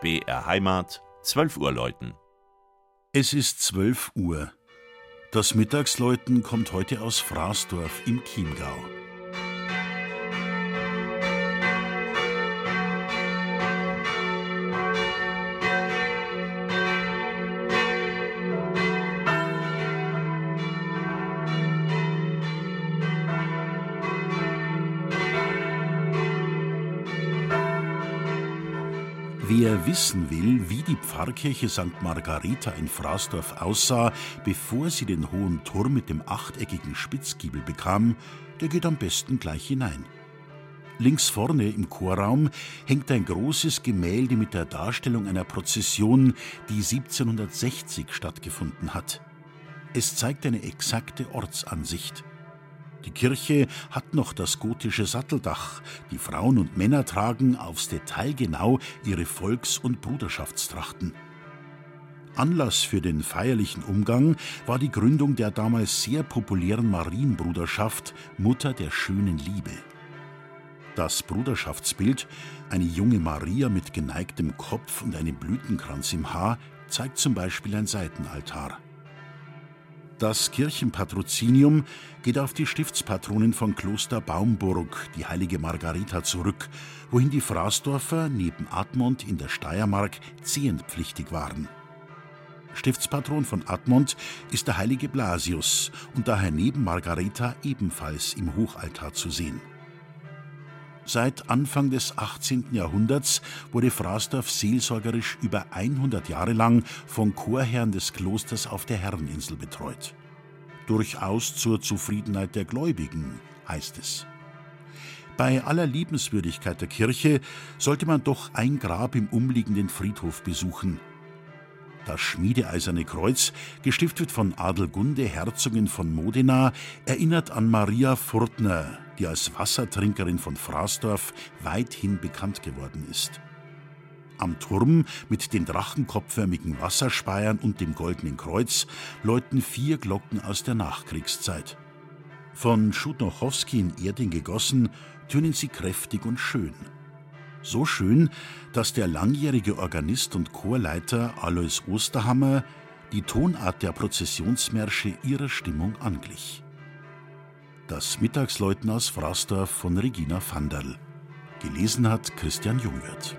BR Heimat, 12 Uhr läuten. Es ist 12 Uhr. Das Mittagsläuten kommt heute aus Fraßdorf im Chiemgau. Wer wissen will, wie die Pfarrkirche St. Margareta in Fraßdorf aussah, bevor sie den hohen Turm mit dem achteckigen Spitzgiebel bekam, der geht am besten gleich hinein. Links vorne im Chorraum hängt ein großes Gemälde mit der Darstellung einer Prozession, die 1760 stattgefunden hat. Es zeigt eine exakte Ortsansicht. Die Kirche hat noch das gotische Satteldach. Die Frauen und Männer tragen aufs Detail genau ihre Volks- und Bruderschaftstrachten. Anlass für den feierlichen Umgang war die Gründung der damals sehr populären Marienbruderschaft Mutter der schönen Liebe. Das Bruderschaftsbild, eine junge Maria mit geneigtem Kopf und einem Blütenkranz im Haar, zeigt zum Beispiel ein Seitenaltar. Das Kirchenpatrozinium geht auf die Stiftspatronin von Kloster Baumburg, die heilige Margarita, zurück, wohin die Fraßdorfer neben Admont in der Steiermark zehenpflichtig waren. Stiftspatron von Admont ist der heilige Blasius und daher neben Margareta ebenfalls im Hochaltar zu sehen. Seit Anfang des 18. Jahrhunderts wurde Fraßdorf seelsorgerisch über 100 Jahre lang von Chorherren des Klosters auf der Herreninsel betreut. Durchaus zur Zufriedenheit der Gläubigen, heißt es. Bei aller Liebenswürdigkeit der Kirche sollte man doch ein Grab im umliegenden Friedhof besuchen. Das schmiedeeiserne Kreuz, gestiftet von Adelgunde, Herzogin von Modena, erinnert an Maria Furtner, die als Wassertrinkerin von Fraßdorf weithin bekannt geworden ist. Am Turm mit den drachenkopfförmigen Wasserspeiern und dem goldenen Kreuz läuten vier Glocken aus der Nachkriegszeit. Von Schudnochowski in Erding gegossen, tönen sie kräftig und schön. So schön, dass der langjährige Organist und Chorleiter Alois Osterhammer die Tonart der Prozessionsmärsche ihrer Stimmung anglich. Das Mittagsläuten aus Fraßdorf von Regina Vanderl. Gelesen hat Christian Jungwirth.